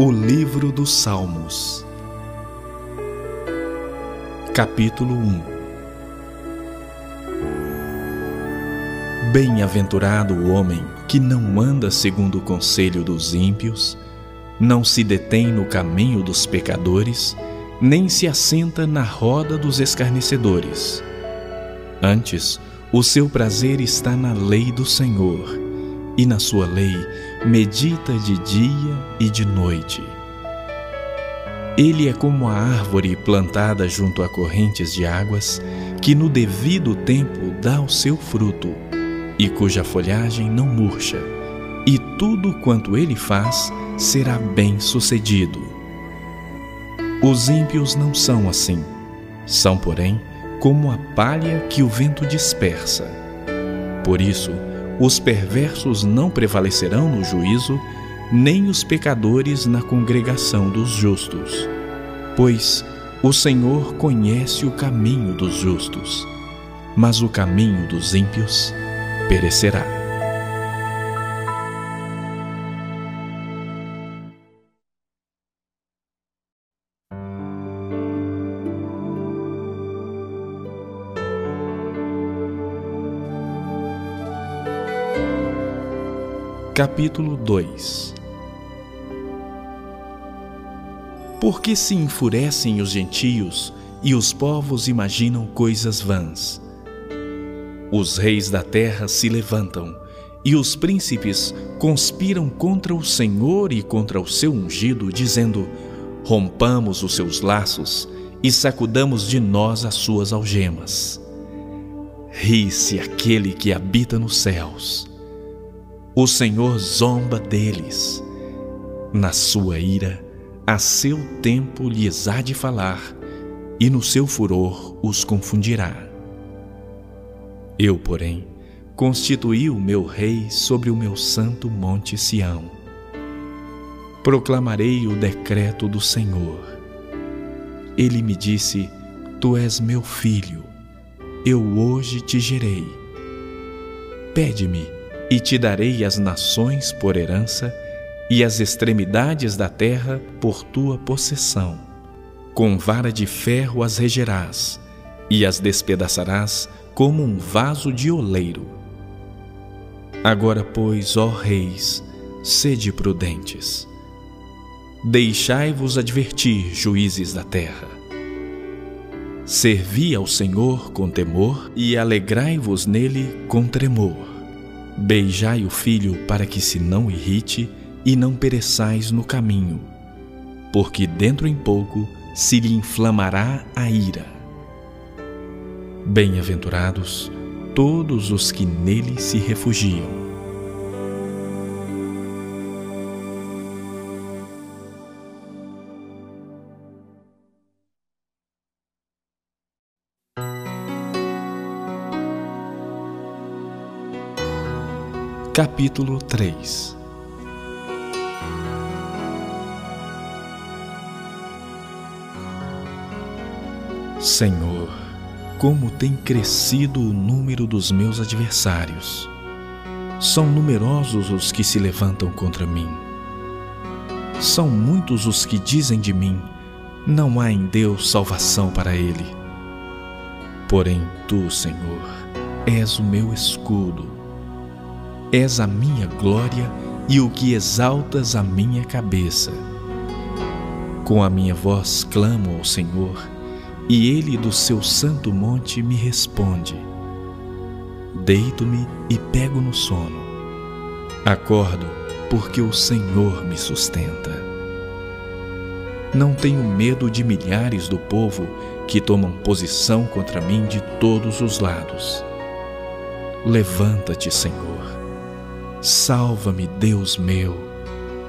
O Livro dos Salmos, Capítulo 1 Bem-aventurado o homem que não anda segundo o conselho dos ímpios, não se detém no caminho dos pecadores, nem se assenta na roda dos escarnecedores. Antes, o seu prazer está na lei do Senhor e na sua lei medita de dia e de noite. Ele é como a árvore plantada junto a correntes de águas, que no devido tempo dá o seu fruto, e cuja folhagem não murcha, e tudo quanto ele faz será bem sucedido. Os ímpios não são assim, são, porém, como a palha que o vento dispersa. Por isso, os perversos não prevalecerão no juízo, nem os pecadores na congregação dos justos. Pois o Senhor conhece o caminho dos justos, mas o caminho dos ímpios perecerá. Capítulo 2 Por que se enfurecem os gentios e os povos imaginam coisas vãs? Os reis da terra se levantam e os príncipes conspiram contra o Senhor e contra o seu ungido, dizendo: Rompamos os seus laços e sacudamos de nós as suas algemas. Ri-se aquele que habita nos céus o Senhor zomba deles. Na sua ira, a seu tempo lhes há de falar, e no seu furor os confundirá. Eu, porém, constituí o meu rei sobre o meu santo monte Sião. Proclamarei o decreto do Senhor. Ele me disse: Tu és meu filho, eu hoje te gerei. Pede-me e te darei as nações por herança e as extremidades da terra por tua possessão. Com vara de ferro as regerás e as despedaçarás como um vaso de oleiro. Agora, pois, ó reis, sede prudentes. Deixai-vos advertir, juízes da terra. Servi ao Senhor com temor e alegrai-vos nele com tremor Beijai o filho para que se não irrite e não pereçais no caminho, porque dentro em pouco se lhe inflamará a ira. Bem-aventurados todos os que nele se refugiam. Capítulo 3 Senhor, como tem crescido o número dos meus adversários. São numerosos os que se levantam contra mim. São muitos os que dizem de mim: não há em Deus salvação para ele. Porém, tu, Senhor, és o meu escudo És a minha glória e o que exaltas a minha cabeça. Com a minha voz clamo ao Senhor, e ele do seu santo monte me responde. Deito-me e pego no sono. Acordo, porque o Senhor me sustenta. Não tenho medo de milhares do povo que tomam posição contra mim de todos os lados. Levanta-te, Senhor Salva-me, Deus meu,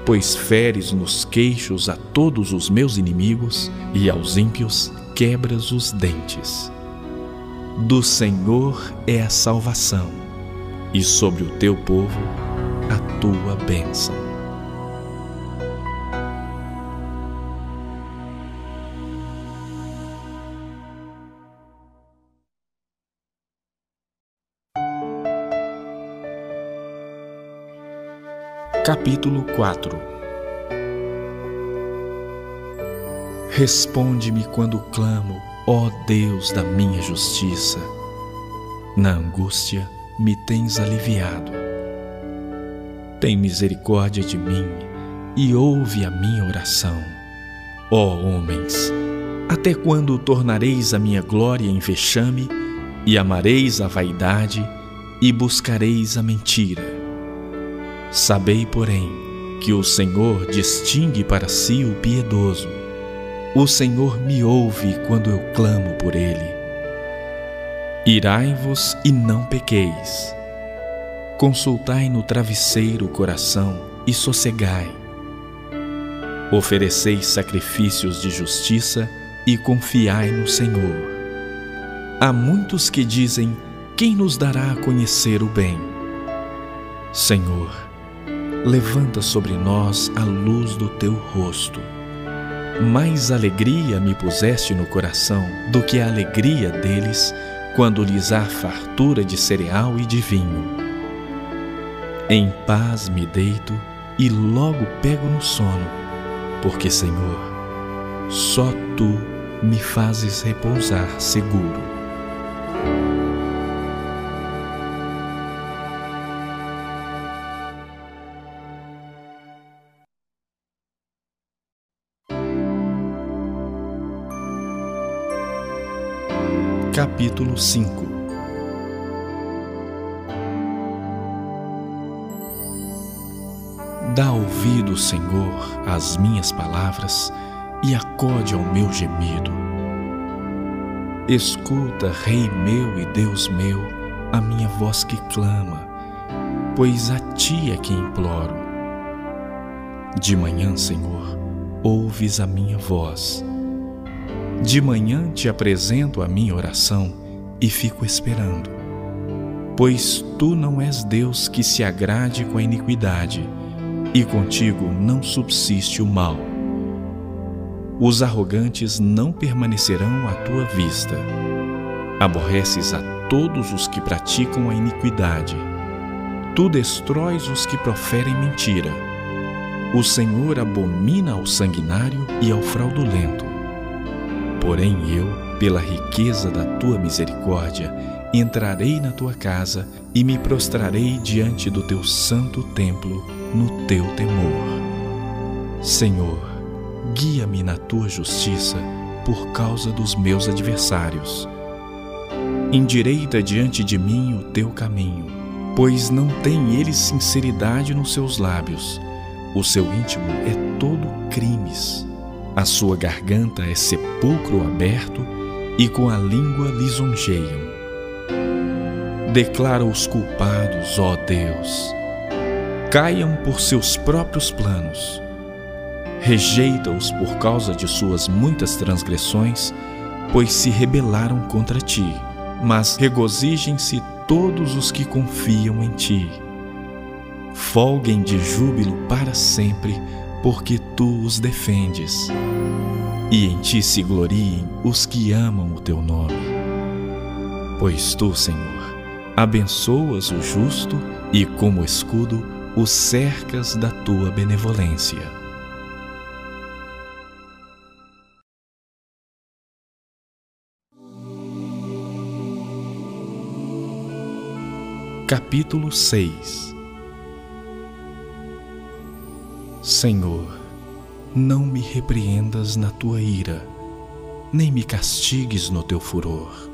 pois feres nos queixos a todos os meus inimigos e aos ímpios quebras os dentes. Do Senhor é a salvação, e sobre o teu povo a tua bênção. Capítulo 4 Responde-me quando clamo, ó Deus da minha justiça. Na angústia me tens aliviado. Tem misericórdia de mim e ouve a minha oração. Ó homens, até quando tornareis a minha glória em vexame e amareis a vaidade e buscareis a mentira? Sabei, porém, que o Senhor distingue para si o piedoso. O Senhor me ouve quando eu clamo por ele. Irai-vos e não pequeis. Consultai no travesseiro o coração e sossegai. Ofereceis sacrifícios de justiça e confiai no Senhor. Há muitos que dizem: Quem nos dará a conhecer o bem? Senhor, levanta sobre nós a luz do teu rosto. Mais alegria me puseste no coração do que a alegria deles quando lhes há fartura de cereal e de vinho. Em paz me deito e logo pego no sono, porque, Senhor, só tu me fazes repousar seguro. Capítulo 5 Dá ouvido, Senhor, às minhas palavras e acode ao meu gemido. Escuta, Rei meu e Deus meu, a minha voz que clama, pois a ti é que imploro. De manhã, Senhor, ouves a minha voz. De manhã te apresento a minha oração e fico esperando. Pois tu não és Deus que se agrade com a iniquidade, e contigo não subsiste o mal os arrogantes não permanecerão à tua vista. Aborreces a todos os que praticam a iniquidade. Tu destróis os que proferem mentira. O Senhor abomina ao sanguinário e ao fraudulento. Porém eu, pela riqueza da tua misericórdia, entrarei na tua casa e me prostrarei diante do teu santo templo no teu temor. Senhor, guia-me na tua justiça por causa dos meus adversários. Endireita diante de mim o teu caminho, pois não tem ele sinceridade nos seus lábios. O seu íntimo é todo crimes. A sua garganta é sepulcro aberto e com a língua lisonjeiam. Declara os culpados, ó Deus. Caiam por seus próprios planos Rejeita-os por causa de suas muitas transgressões, pois se rebelaram contra ti. Mas regozijem-se todos os que confiam em ti. Folguem de júbilo para sempre, porque tu os defendes. E em ti se gloriem os que amam o teu nome. Pois tu, Senhor, abençoas o justo e, como escudo, o cercas da tua benevolência. Capítulo 6 Senhor, não me repreendas na tua ira, nem me castigues no teu furor.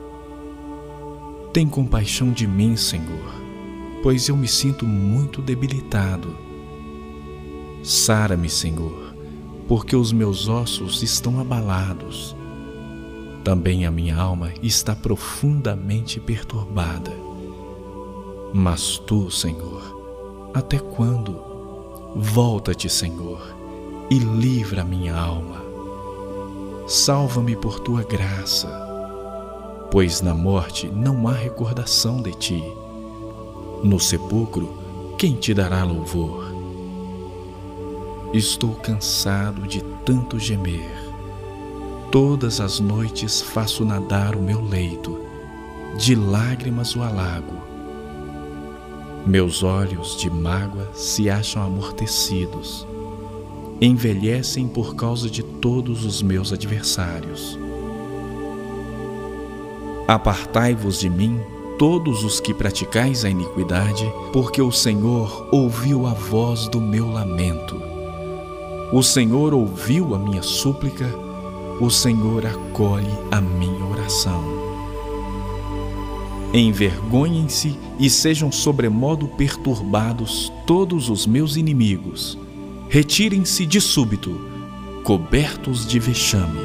Tem compaixão de mim, Senhor, pois eu me sinto muito debilitado. Sara-me, Senhor, porque os meus ossos estão abalados. Também a minha alma está profundamente perturbada. Mas tu, Senhor, até quando? Volta-te, Senhor, e livra minha alma. Salva-me por tua graça, pois na morte não há recordação de ti. No sepulcro, quem te dará louvor? Estou cansado de tanto gemer. Todas as noites faço nadar o meu leito, de lágrimas o alago meus olhos de mágoa se acham amortecidos. envelhecem por causa de todos os meus adversários. Apartai-vos de mim, todos os que praticais a iniquidade, porque o Senhor ouviu a voz do meu lamento. O Senhor ouviu a minha súplica, o Senhor acolhe a minha oração. Envergonhem-se e sejam sobremodo perturbados todos os meus inimigos. Retirem-se de súbito, cobertos de vexame.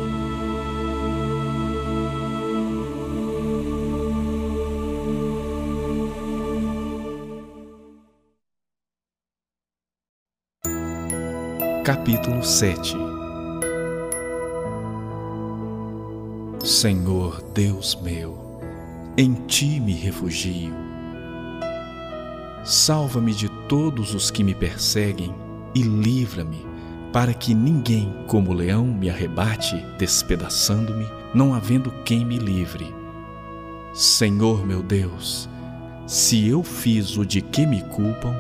Capítulo 7 Senhor Deus meu, em ti me refugio. Salva-me de todos os que me perseguem e livra-me, para que ninguém, como leão, me arrebate, despedaçando-me, não havendo quem me livre. Senhor meu Deus, se eu fiz o de que me culpam,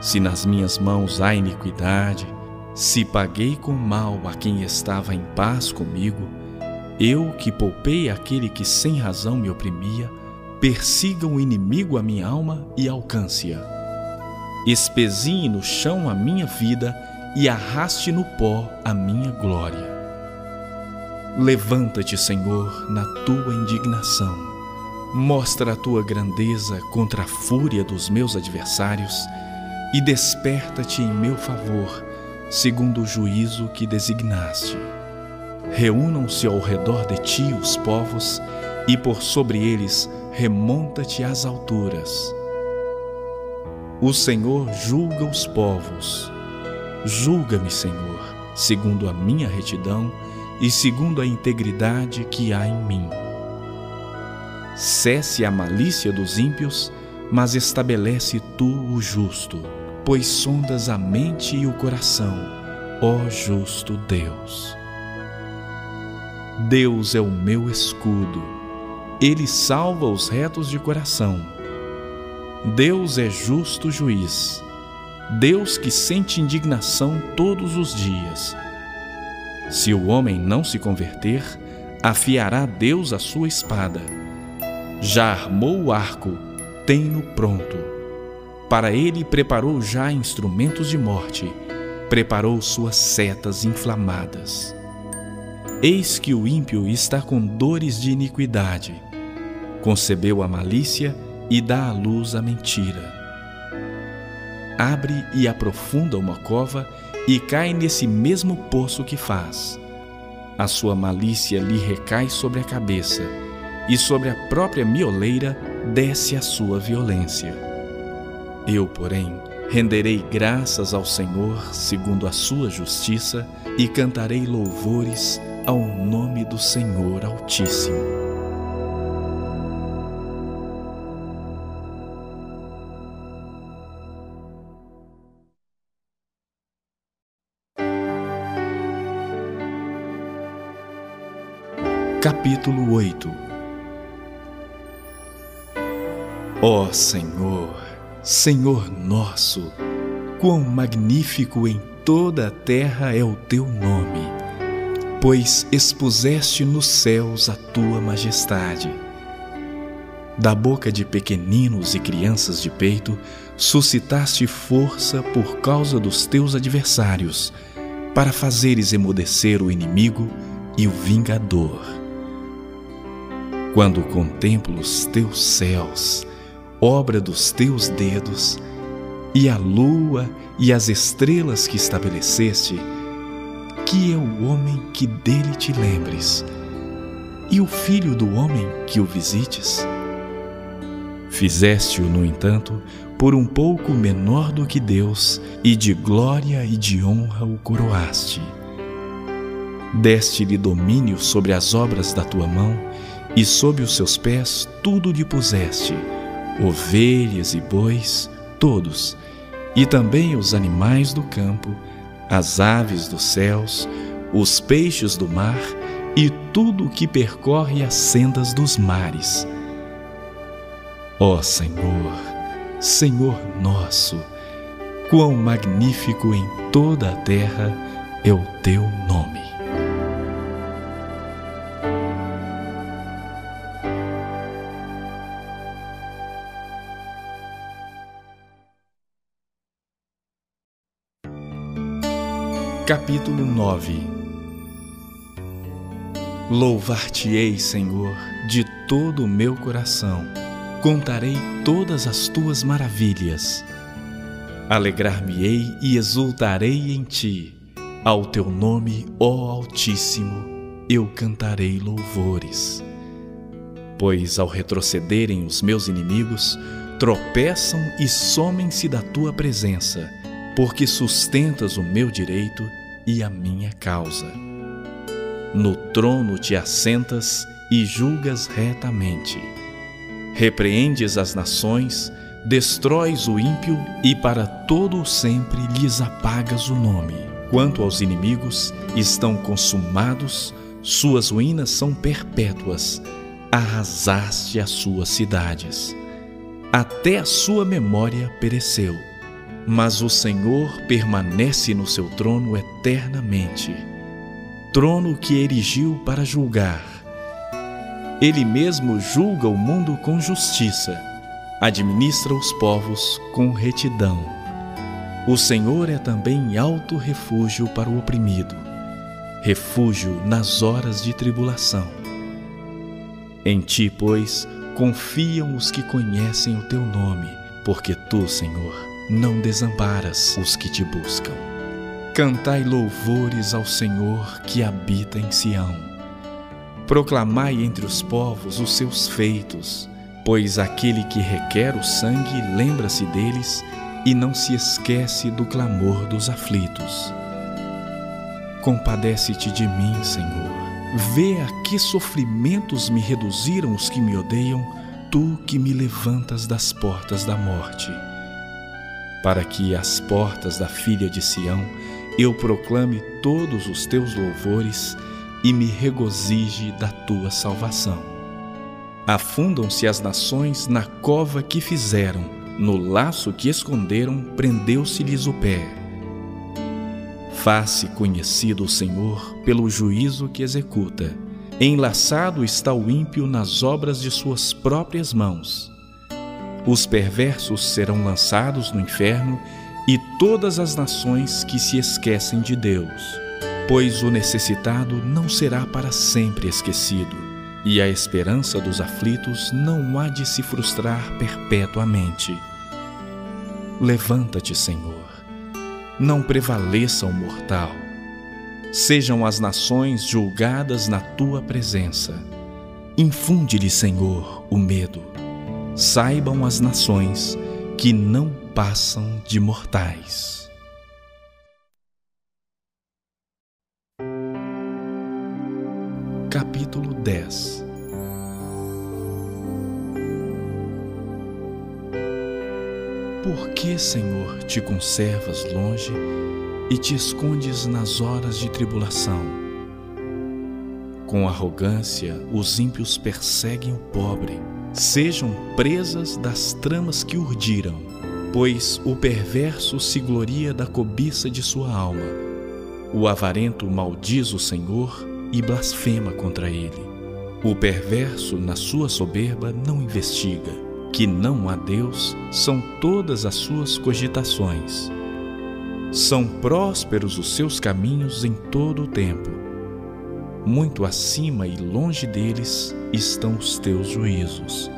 se nas minhas mãos há iniquidade, se paguei com mal a quem estava em paz comigo, eu que poupei aquele que sem razão me oprimia, persiga o inimigo a minha alma e alcance-a. Espezinhe no chão a minha vida e arraste no pó a minha glória. Levanta-te, Senhor, na tua indignação. Mostra a tua grandeza contra a fúria dos meus adversários e desperta-te em meu favor segundo o juízo que designaste. Reúnam-se ao redor de ti os povos, e por sobre eles remonta-te às alturas. O Senhor julga os povos. Julga-me, Senhor, segundo a minha retidão e segundo a integridade que há em mim. Cesse a malícia dos ímpios, mas estabelece tu o justo pois sondas a mente e o coração, ó justo Deus. Deus é o meu escudo, ele salva os retos de coração. Deus é justo juiz, Deus que sente indignação todos os dias. Se o homem não se converter, afiará Deus a sua espada. Já armou o arco, tem-no pronto para ele preparou já instrumentos de morte, preparou suas setas inflamadas. Eis que o ímpio está com dores de iniquidade, concebeu a malícia e dá à luz a mentira. Abre e aprofunda uma cova e cai nesse mesmo poço que faz. A sua malícia lhe recai sobre a cabeça, e sobre a própria mioleira desce a sua violência. Eu, porém, renderei graças ao Senhor segundo a sua justiça e cantarei louvores ao nome do Senhor Altíssimo. Capítulo 8 Ó Senhor, Senhor nosso, quão magnífico em toda a terra é o teu nome, pois expuseste nos céus a tua majestade. Da boca de pequeninos e crianças de peito, suscitaste força por causa dos teus adversários, para fazeres emudecer o inimigo e o vingador. Quando contemplo os teus céus, obra dos teus dedos, e a lua e as estrelas que estabeleceste, que é o homem que dele te lembres, e o filho do homem que o visites? Fizeste-o, no entanto, por um pouco menor do que Deus, e de glória e de honra o coroaste. Deste-lhe domínio sobre as obras da tua mão, e sob os seus pés tudo lhe puseste ovelhas e bois, todos, e também os animais do campo, as aves dos céus, os peixes do mar e tudo o que percorre as sendas dos mares. Ó Senhor, Senhor nosso, quão magnífico em toda a terra é o teu nome. Capítulo 9 Louvar-te-ei, Senhor, de todo o meu coração, contarei todas as tuas maravilhas. Alegrar-me-ei e exultarei em ti, ao teu nome, ó Altíssimo, eu cantarei louvores. Pois ao retrocederem os meus inimigos, tropeçam e somem-se da tua presença porque sustentas o meu direito e a minha causa. No trono te assentas e julgas retamente. Repreendes as nações, destróis o ímpio e para todo o sempre lhes apagas o nome. Quanto aos inimigos, estão consumados, suas ruínas são perpétuas, arrasaste as suas cidades. Até a sua memória pereceu mas o Senhor permanece no seu trono eternamente trono que erigiu para julgar. Ele mesmo julga o mundo com justiça, administra os povos com retidão. O Senhor é também alto refúgio para o oprimido, refúgio nas horas de tribulação. Em ti, pois, confiam os que conhecem o teu nome, porque tu, Senhor, não desamparas os que te buscam. Cantai louvores ao Senhor que habita em Sião. Proclamai entre os povos os seus feitos, pois aquele que requer o sangue lembra-se deles e não se esquece do clamor dos aflitos. Compadece-te de mim, Senhor. Vê a que sofrimentos me reduziram os que me odeiam, tu que me levantas das portas da morte para que às portas da filha de Sião eu proclame todos os teus louvores e me regozije da tua salvação. Afundam-se as nações na cova que fizeram, no laço que esconderam, prendeu-se-lhes o pé. Faça conhecido o Senhor pelo juízo que executa. Enlaçado está o ímpio nas obras de suas próprias mãos. Os perversos serão lançados no inferno e todas as nações que se esquecem de Deus. Pois o necessitado não será para sempre esquecido, e a esperança dos aflitos não há de se frustrar perpetuamente. Levanta-te, Senhor, não prevaleça o mortal. Sejam as nações julgadas na tua presença. Infunde-lhe, Senhor, o medo saibam as nações que não passam de mortais. Capítulo 10 Por que, Senhor, te conservas longe e te escondes nas horas de tribulação? Com arrogância, os ímpios perseguem o pobre sejam presas das tramas que urdiram, pois o perverso se gloria da cobiça de sua alma. O avarento maldiz o Senhor e blasfema contra ele. O perverso, na sua soberba, não investiga. Que não há Deus são todas as suas cogitações. São prósperos os seus caminhos em todo o tempo. Muito acima e longe deles estão os teus juízos.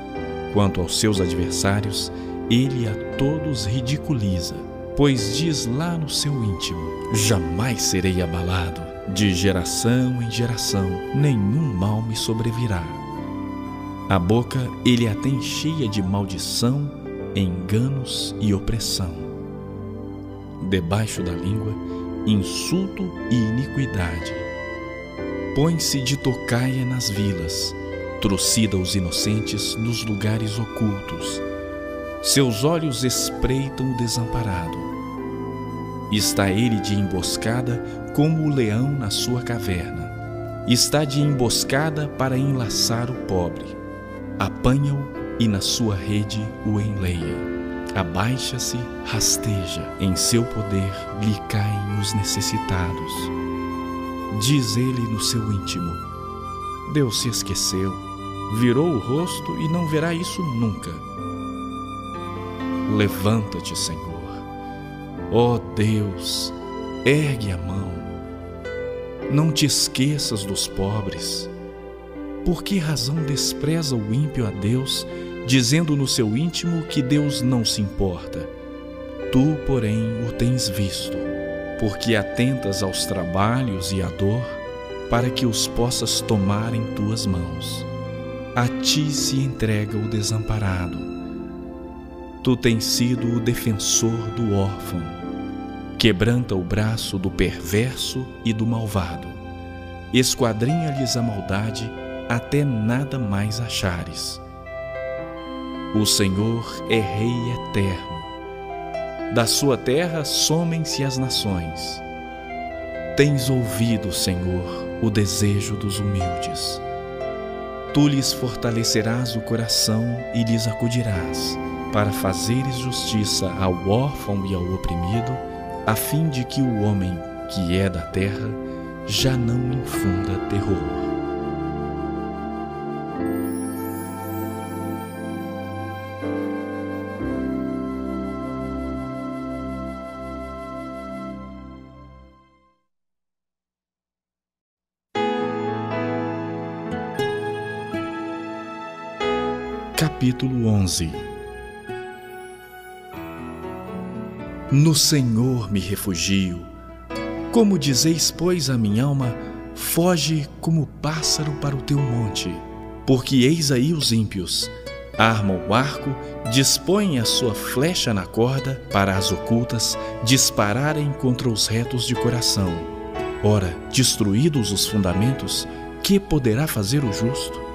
Quanto aos seus adversários, ele a todos ridiculiza, pois diz lá no seu íntimo: Jamais serei abalado, de geração em geração nenhum mal me sobrevirá. A boca ele a tem cheia de maldição, enganos e opressão. Debaixo da língua, insulto e iniquidade. Põe-se de tocaia nas vilas, trucida os inocentes nos lugares ocultos. Seus olhos espreitam o desamparado. Está ele de emboscada como o leão na sua caverna. Está de emboscada para enlaçar o pobre. Apanha-o e na sua rede o enleia. abaixa-se, rasteja, em seu poder lhe caem os necessitados. Diz ele no seu íntimo: Deus se esqueceu, virou o rosto e não verá isso nunca. Levanta-te, Senhor. Ó oh Deus, ergue a mão. Não te esqueças dos pobres. Por que razão despreza o ímpio a Deus, dizendo no seu íntimo que Deus não se importa? Tu, porém, o tens visto, porque atentas aos trabalhos e à dor, para que os possas tomar em tuas mãos. A ti se entrega o desamparado. Tu tens sido o defensor do órfão. Quebranta o braço do perverso e do malvado. Esquadrinha-lhes a maldade até nada mais achares. O Senhor é Rei eterno. Da sua terra somem-se as nações. Tens ouvido, Senhor, o desejo dos humildes. Tu lhes fortalecerás o coração e lhes acudirás, para fazeres justiça ao órfão e ao oprimido, a fim de que o homem, que é da terra, já não infunda terror. Capítulo 11 No Senhor me refugio. Como dizeis, pois, a minha alma, foge como pássaro para o teu monte. Porque eis aí os ímpios, armam o arco, dispõem a sua flecha na corda para as ocultas dispararem contra os retos de coração. Ora, destruídos os fundamentos, que poderá fazer o justo?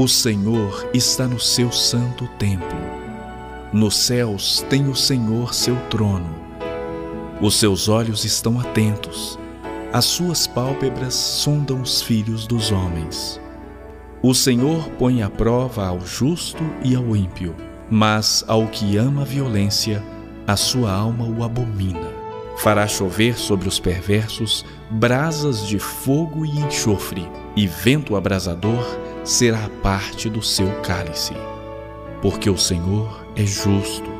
O Senhor está no seu santo templo. Nos céus tem o Senhor seu trono. Os seus olhos estão atentos, as suas pálpebras sondam os filhos dos homens. O Senhor põe à prova ao justo e ao ímpio, mas ao que ama a violência, a sua alma o abomina. Fará chover sobre os perversos brasas de fogo e enxofre, e vento abrasador será parte do seu cálice. Porque o Senhor é justo,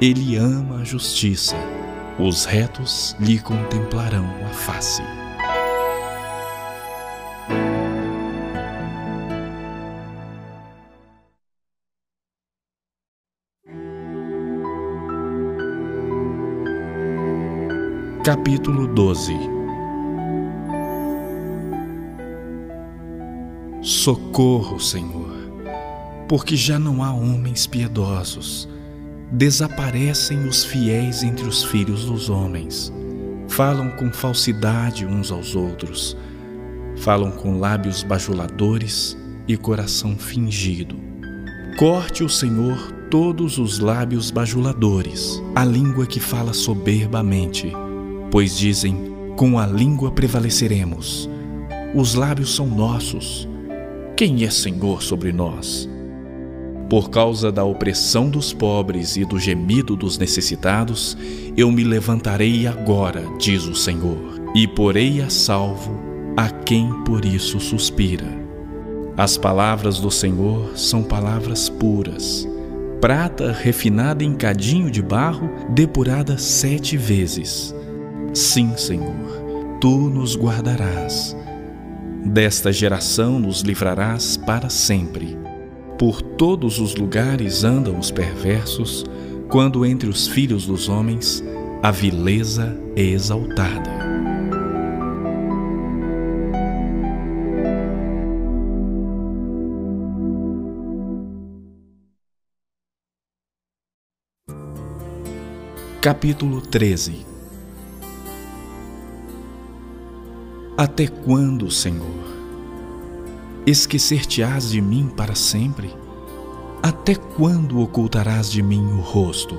ele ama a justiça, os retos lhe contemplarão a face. Capítulo 12 Socorro, Senhor, porque já não há homens piedosos. Desaparecem os fiéis entre os filhos dos homens. Falam com falsidade uns aos outros. Falam com lábios bajuladores e coração fingido. Corte o Senhor todos os lábios bajuladores, a língua que fala soberbamente, pois dizem: com a língua prevaleceremos. Os lábios são nossos quem é Senhor sobre nós? Por causa da opressão dos pobres e do gemido dos necessitados, eu me levantarei agora, diz o Senhor, e porei a salvo a quem por isso suspira. As palavras do Senhor são palavras puras, prata refinada em cadinho de barro, depurada sete vezes. Sim, Senhor, tu nos guardarás Desta geração nos livrarás para sempre. Por todos os lugares andam os perversos, quando entre os filhos dos homens a vileza é exaltada. Capítulo 13 Até quando, Senhor? Esquecer-te-ás de mim para sempre? Até quando ocultarás de mim o rosto?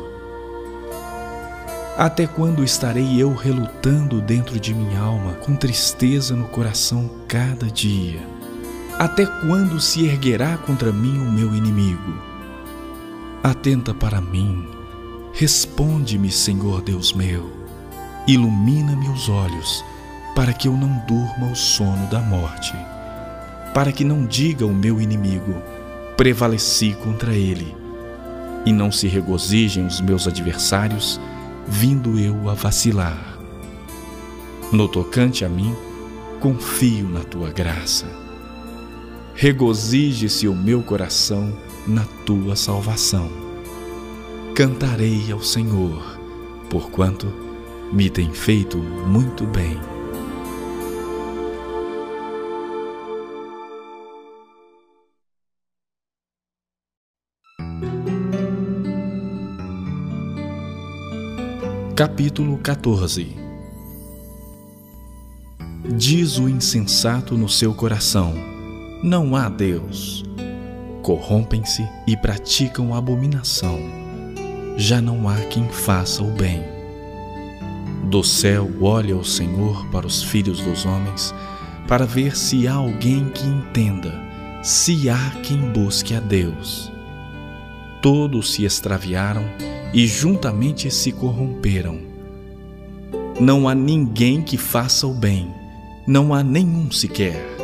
Até quando estarei eu relutando dentro de minha alma, com tristeza no coração cada dia? Até quando se erguerá contra mim o meu inimigo? Atenta para mim, responde-me, Senhor Deus meu, ilumina-me os olhos, para que eu não durma o sono da morte, para que não diga o meu inimigo, prevaleci contra ele, e não se regozijem os meus adversários, vindo eu a vacilar. No tocante a mim, confio na tua graça. Regozije-se o meu coração na tua salvação. Cantarei ao Senhor, porquanto me tem feito muito bem. Capítulo 14 Diz o insensato no seu coração: Não há Deus. Corrompem-se e praticam abominação. Já não há quem faça o bem. Do céu olha o Senhor para os filhos dos homens, para ver se há alguém que entenda, se há quem busque a Deus. Todos se extraviaram e juntamente se corromperam. Não há ninguém que faça o bem, não há nenhum sequer.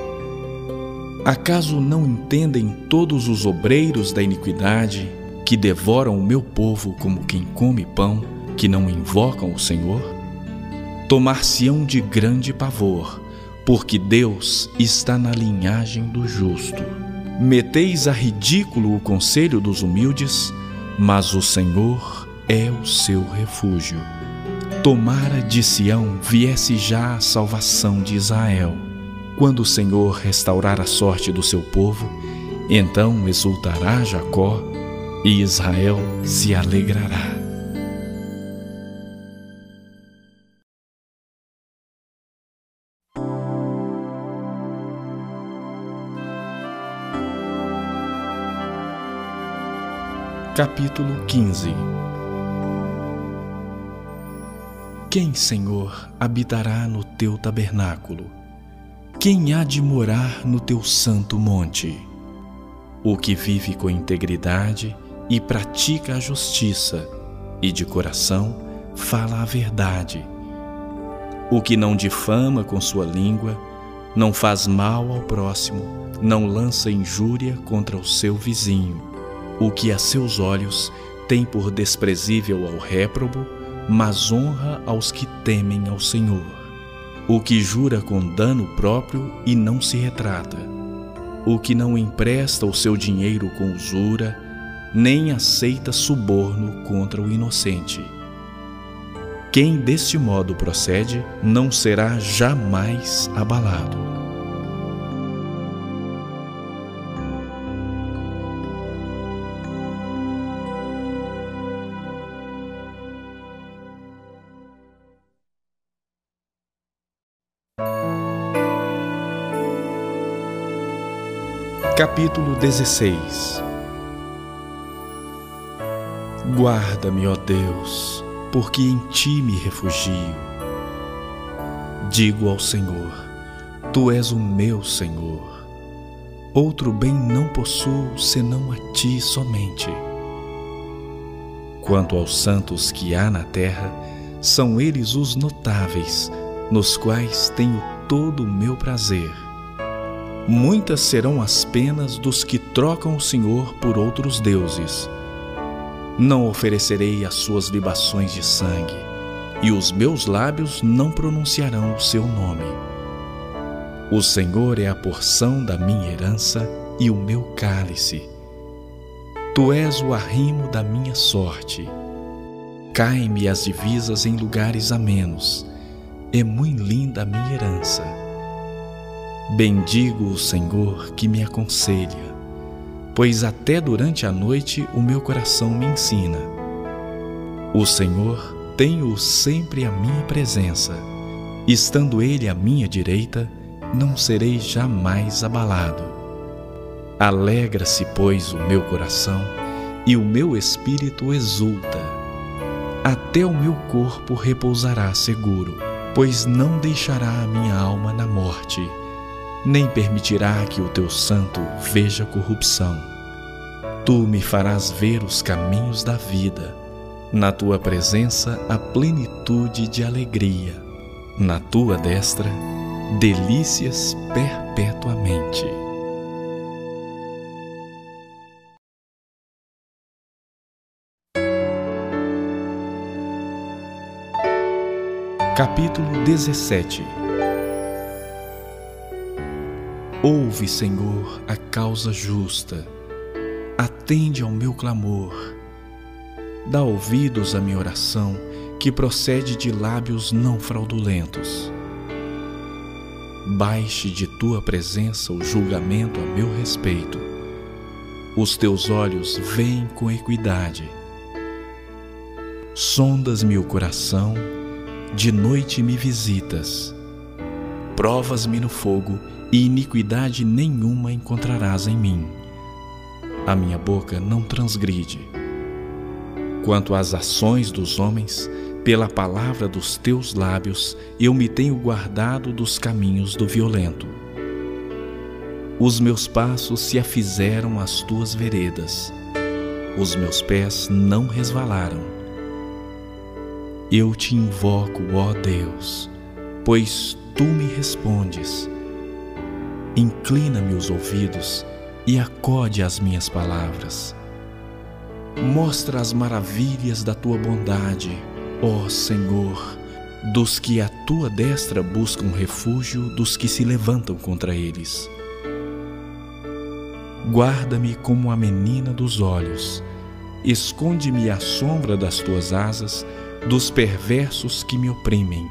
Acaso não entendem todos os obreiros da iniquidade que devoram o meu povo como quem come pão, que não invocam o Senhor? Tomar-se-ão de grande pavor, porque Deus está na linhagem do justo. Meteis a ridículo o conselho dos humildes, mas o Senhor é o seu refúgio. Tomara de Sião viesse já a salvação de Israel. Quando o Senhor restaurar a sorte do seu povo, então exultará Jacó e Israel se alegrará. Capítulo 15 Quem, Senhor, habitará no teu tabernáculo? Quem há de morar no teu santo monte? O que vive com integridade e pratica a justiça, e de coração fala a verdade. O que não difama com sua língua, não faz mal ao próximo, não lança injúria contra o seu vizinho o que a seus olhos tem por desprezível ao réprobo, mas honra aos que temem ao Senhor. O que jura com dano próprio e não se retrata. O que não empresta o seu dinheiro com usura, nem aceita suborno contra o inocente. Quem deste modo procede não será jamais abalado. Capítulo 16 Guarda-me, ó Deus, porque em ti me refugio. Digo ao Senhor: Tu és o meu Senhor. Outro bem não possuo senão a ti somente. Quanto aos santos que há na terra, são eles os notáveis, nos quais tenho todo o meu prazer muitas serão as penas dos que trocam o Senhor por outros deuses. Não oferecerei as suas libações de sangue, e os meus lábios não pronunciarão o seu nome. O Senhor é a porção da minha herança e o meu cálice. Tu és o arrimo da minha sorte. Caem-me as divisas em lugares amenos. É muito linda a minha herança Bendigo o Senhor que me aconselha, pois até durante a noite o meu coração me ensina. O Senhor tem-o sempre à minha presença, estando Ele à minha direita, não serei jamais abalado. Alegra-se, pois, o meu coração e o meu espírito exulta. Até o meu corpo repousará seguro, pois não deixará a minha alma na morte nem permitirá que o teu santo veja corrupção. Tu me farás ver os caminhos da vida. Na tua presença, a plenitude de alegria. Na tua destra, delícias perpetuamente. Capítulo 17 Ouve, Senhor, a causa justa, atende ao meu clamor, dá ouvidos à minha oração, que procede de lábios não fraudulentos. Baixe de tua presença o julgamento a meu respeito. Os teus olhos veem com equidade. Sondas-me o coração de noite me visitas, provas-me no fogo e iniquidade nenhuma encontrarás em mim. A minha boca não transgride. Quanto às ações dos homens, pela palavra dos teus lábios eu me tenho guardado dos caminhos do violento. Os meus passos se afizeram às tuas veredas, os meus pés não resvalaram eu te invoco, ó Deus, pois tu me respondes. Inclina-me os ouvidos e acode às minhas palavras. Mostra as maravilhas da tua bondade, ó Senhor, dos que a tua destra buscam refúgio dos que se levantam contra eles. Guarda-me como a menina dos olhos, esconde-me à sombra das tuas asas dos perversos que me oprimem,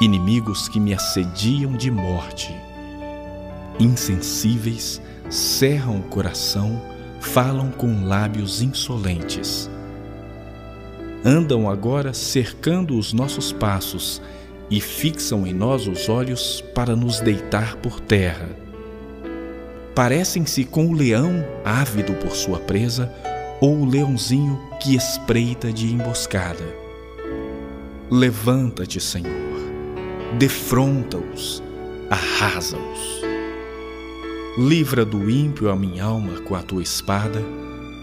inimigos que me assediam de morte. Insensíveis, cerram o coração, falam com lábios insolentes. Andam agora cercando os nossos passos e fixam em nós os olhos para nos deitar por terra. Parecem-se com o leão ávido por sua presa ou o leãozinho que espreita de emboscada Levanta-te, Senhor, defronta-os, arrasa-os. Livra do ímpio a minha alma com a tua espada,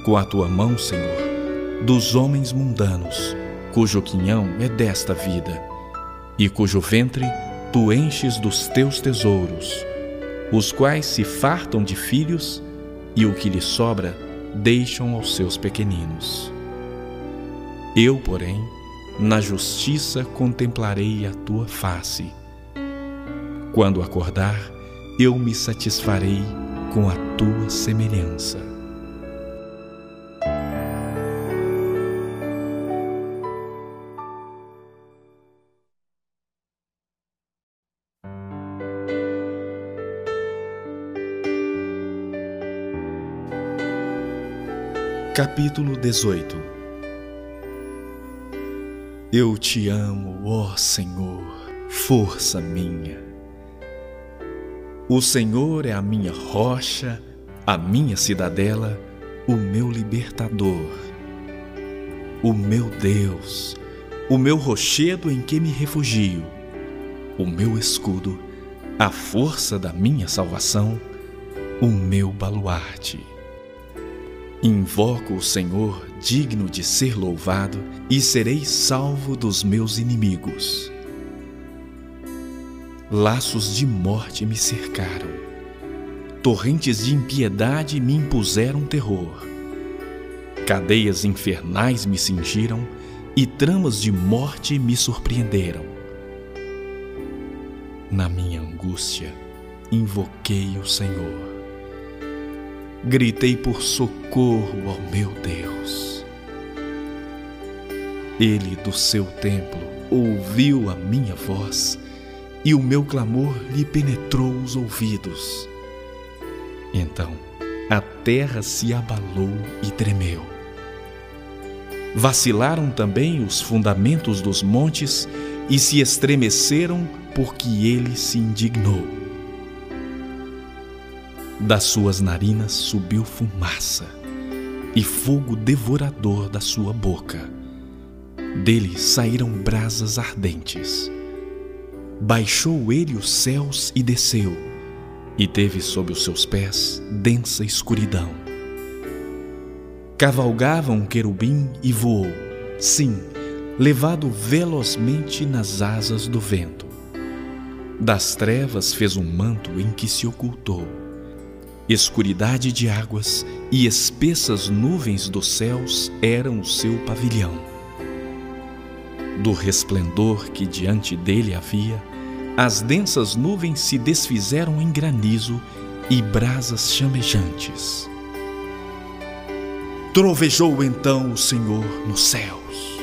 com a tua mão, Senhor, dos homens mundanos, cujo quinhão é desta vida, e cujo ventre tu enches dos teus tesouros, os quais se fartam de filhos, e o que lhes sobra deixam aos seus pequeninos. Eu, porém, na justiça contemplarei a tua face. Quando acordar, eu me satisfarei com a tua semelhança. Capítulo 18 eu te amo, ó Senhor, força minha. O Senhor é a minha rocha, a minha cidadela, o meu libertador. O meu Deus, o meu rochedo em que me refugio, o meu escudo, a força da minha salvação, o meu baluarte. Invoco o Senhor digno de ser louvado e serei salvo dos meus inimigos. Laços de morte me cercaram, torrentes de impiedade me impuseram terror. Cadeias infernais me cingiram e tramas de morte me surpreenderam. Na minha angústia, invoquei o Senhor gritei por socorro ao meu Deus. Ele do seu templo ouviu a minha voz e o meu clamor lhe penetrou os ouvidos. Então a terra se abalou e tremeu. Vacilaram também os fundamentos dos montes e se estremeceram porque ele se indignou. Das suas narinas subiu fumaça e fogo devorador da sua boca. Dele saíram brasas ardentes. Baixou ele os céus e desceu, e teve sob os seus pés densa escuridão. Cavalgava um querubim e voou, sim, levado velozmente nas asas do vento. Das trevas fez um manto em que se ocultou. Escuridade de águas e espessas nuvens dos céus eram o seu pavilhão. Do resplendor que diante dele havia, as densas nuvens se desfizeram em granizo e brasas chamejantes. Trovejou então o Senhor nos céus.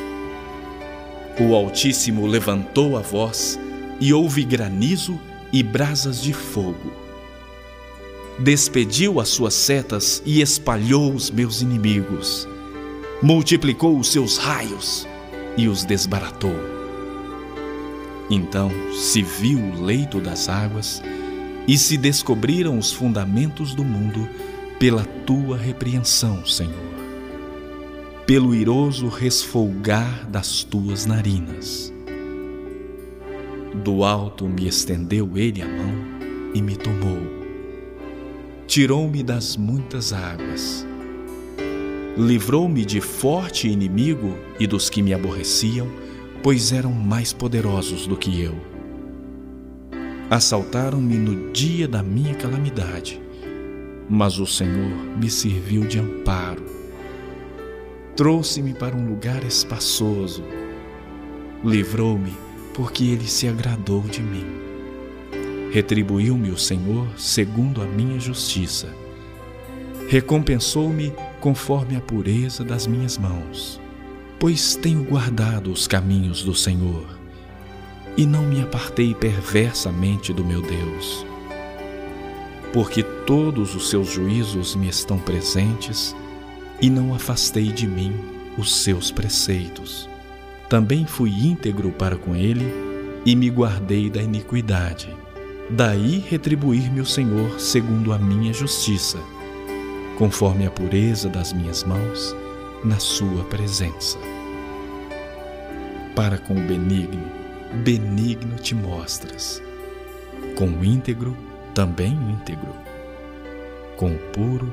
O Altíssimo levantou a voz e houve granizo e brasas de fogo. Despediu as suas setas e espalhou os meus inimigos. Multiplicou os seus raios e os desbaratou. Então se viu o leito das águas e se descobriram os fundamentos do mundo pela tua repreensão, Senhor pelo iroso resfolgar das tuas narinas. Do alto me estendeu ele a mão e me tomou. Tirou-me das muitas águas. Livrou-me de forte inimigo e dos que me aborreciam, pois eram mais poderosos do que eu. Assaltaram-me no dia da minha calamidade, mas o Senhor me serviu de amparo Trouxe-me para um lugar espaçoso. Livrou-me porque ele se agradou de mim. Retribuiu-me o Senhor segundo a minha justiça. Recompensou-me conforme a pureza das minhas mãos, pois tenho guardado os caminhos do Senhor e não me apartei perversamente do meu Deus. Porque todos os seus juízos me estão presentes e não afastei de mim os seus preceitos. Também fui íntegro para com ele e me guardei da iniquidade. Daí retribuir-me o Senhor segundo a minha justiça, conforme a pureza das minhas mãos, na sua presença. Para com o benigno, benigno te mostras. Com o íntegro, também íntegro. Com o puro,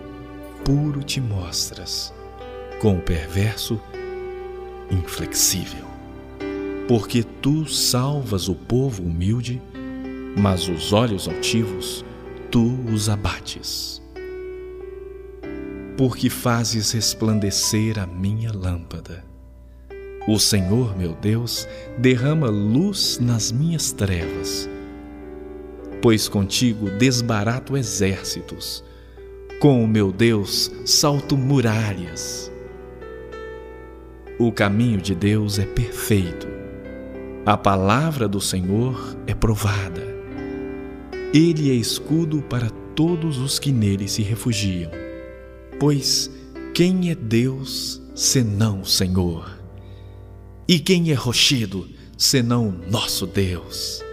puro te mostras, com o perverso, inflexível. Porque tu salvas o povo humilde, mas os olhos altivos tu os abates. Porque fazes resplandecer a minha lâmpada. O Senhor, meu Deus, derrama luz nas minhas trevas. Pois contigo desbarato exércitos, com o meu Deus salto muralhas. O caminho de Deus é perfeito. A palavra do Senhor é provada. Ele é escudo para todos os que nele se refugiam. Pois quem é Deus senão o Senhor? E quem é rochedo senão o nosso Deus?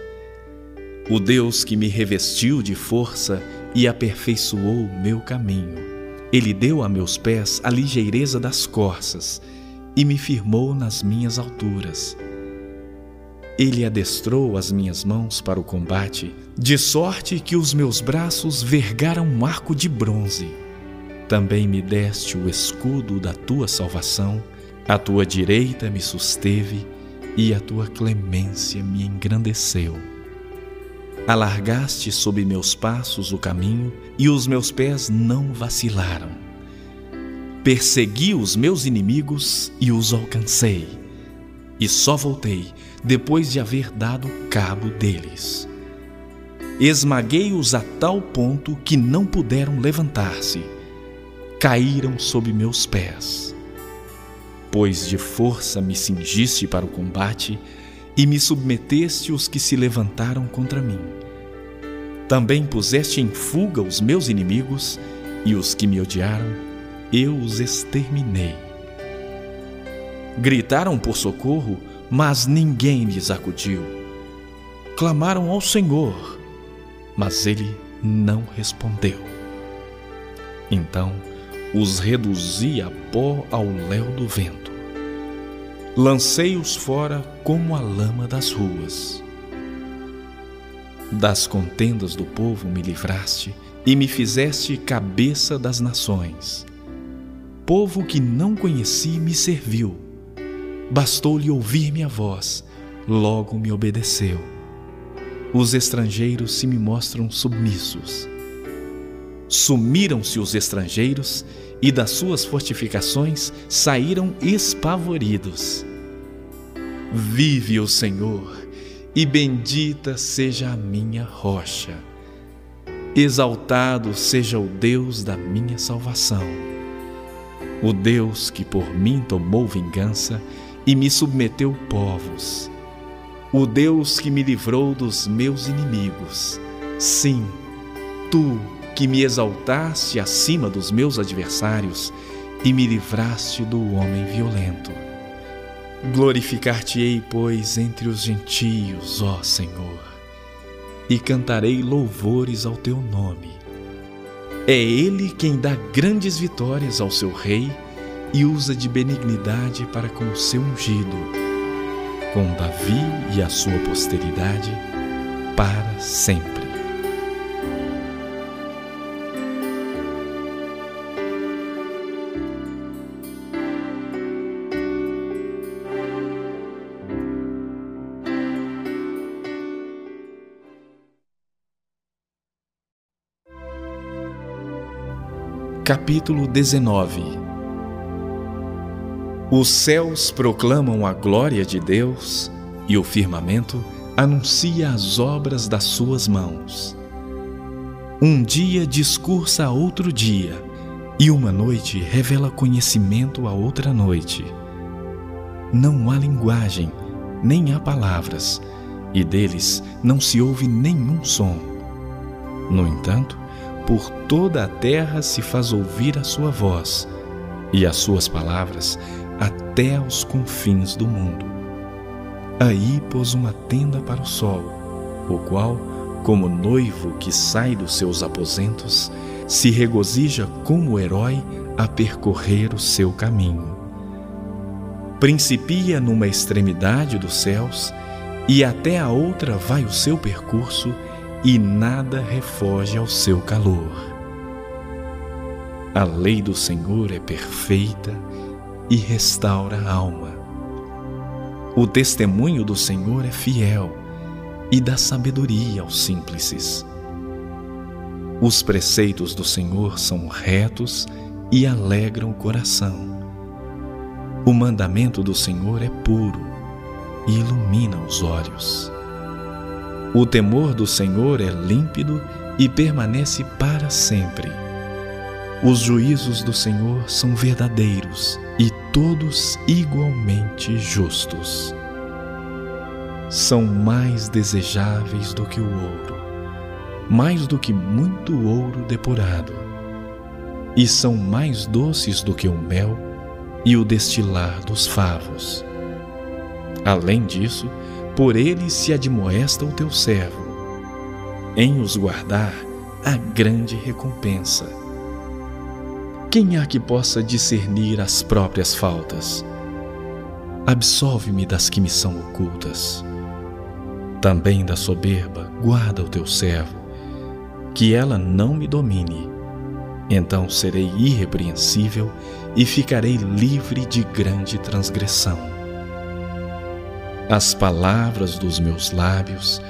O Deus que me revestiu de força e aperfeiçoou o meu caminho. Ele deu a meus pés a ligeireza das corças e me firmou nas minhas alturas. Ele adestrou as minhas mãos para o combate, de sorte que os meus braços vergaram um arco de bronze. Também me deste o escudo da tua salvação, a tua direita me susteve e a tua clemência me engrandeceu. Alargaste sob meus passos o caminho e os meus pés não vacilaram. Persegui os meus inimigos e os alcancei, e só voltei depois de haver dado cabo deles. Esmaguei-os a tal ponto que não puderam levantar-se, caíram sob meus pés. Pois de força me cingiste para o combate e me submeteste os que se levantaram contra mim. Também puseste em fuga os meus inimigos e os que me odiaram, eu os exterminei. Gritaram por socorro, mas ninguém lhes acudiu. Clamaram ao Senhor, mas ele não respondeu. Então os reduzi a pó ao léu do vento lancei-os fora como a lama das ruas. Das contendas do povo me livraste e me fizeste cabeça das nações. povo que não conheci me serviu. Bastou-lhe ouvir minha voz, logo me obedeceu. Os estrangeiros se me mostram submissos. Sumiram-se os estrangeiros e das suas fortificações saíram espavoridos. Vive o Senhor, e bendita seja a minha rocha. Exaltado seja o Deus da minha salvação. O Deus que por mim tomou vingança e me submeteu povos. O Deus que me livrou dos meus inimigos. Sim, tu que me exaltaste acima dos meus adversários e me livraste do homem violento. Glorificar-te-ei, pois, entre os gentios, ó Senhor, e cantarei louvores ao teu nome. É Ele quem dá grandes vitórias ao seu rei e usa de benignidade para com o seu ungido, com Davi e a sua posteridade, para sempre. Capítulo 19 Os céus proclamam a glória de Deus e o firmamento anuncia as obras das suas mãos. Um dia discursa a outro dia, e uma noite revela conhecimento a outra noite. Não há linguagem, nem há palavras, e deles não se ouve nenhum som. No entanto, por toda a terra se faz ouvir a sua voz, e as suas palavras até aos confins do mundo. Aí pôs uma tenda para o sol, o qual, como noivo que sai dos seus aposentos, se regozija como herói a percorrer o seu caminho. Principia numa extremidade dos céus, e até a outra vai o seu percurso, e nada refoge ao seu calor. A lei do Senhor é perfeita e restaura a alma. O testemunho do Senhor é fiel e dá sabedoria aos simples. Os preceitos do Senhor são retos e alegram o coração. O mandamento do Senhor é puro e ilumina os olhos. O temor do Senhor é límpido e permanece para sempre. Os juízos do Senhor são verdadeiros e todos igualmente justos. São mais desejáveis do que o ouro, mais do que muito ouro depurado, e são mais doces do que o mel e o destilar dos favos. Além disso, por ele se admoesta o teu servo. Em os guardar, a grande recompensa. Quem há que possa discernir as próprias faltas? Absolve-me das que me são ocultas. Também da soberba, guarda o teu servo, que ela não me domine. Então serei irrepreensível e ficarei livre de grande transgressão as palavras dos meus lábios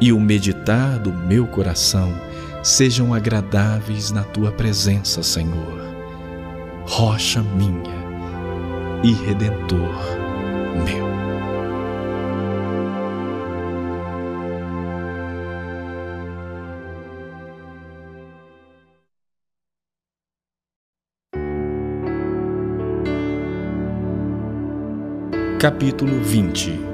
e o meditar do meu coração sejam agradáveis na tua presença, Senhor, rocha minha e redentor meu. Capítulo 20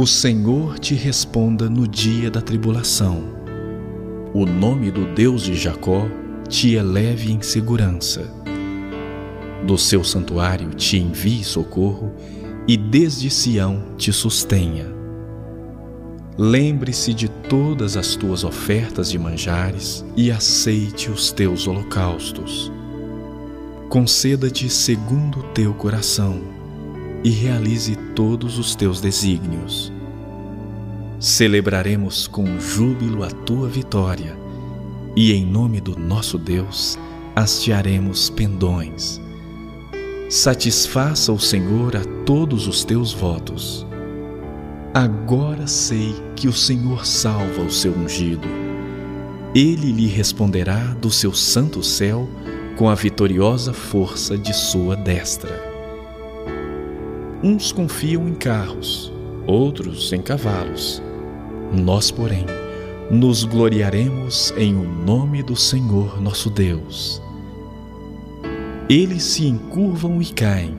o Senhor te responda no dia da tribulação. O nome do Deus de Jacó te eleve em segurança. Do seu santuário te envie socorro e desde Sião te sustenha. Lembre-se de todas as tuas ofertas de manjares e aceite os teus holocaustos. Conceda-te segundo o teu coração e realize todos os teus desígnios. Celebraremos com júbilo a tua vitória e, em nome do nosso Deus, hastearemos pendões. Satisfaça o Senhor a todos os teus votos. Agora sei que o Senhor salva o seu ungido. Ele lhe responderá do seu santo céu com a vitoriosa força de sua destra. Uns confiam em carros, outros em cavalos. Nós, porém, nos gloriaremos em o nome do Senhor nosso Deus. Eles se encurvam e caem,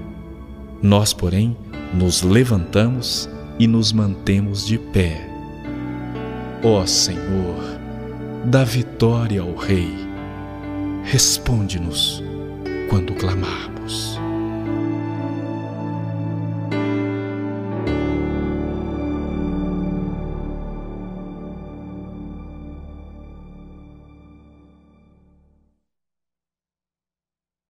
nós, porém, nos levantamos e nos mantemos de pé. Ó Senhor, dá vitória ao Rei, responde-nos quando clamarmos.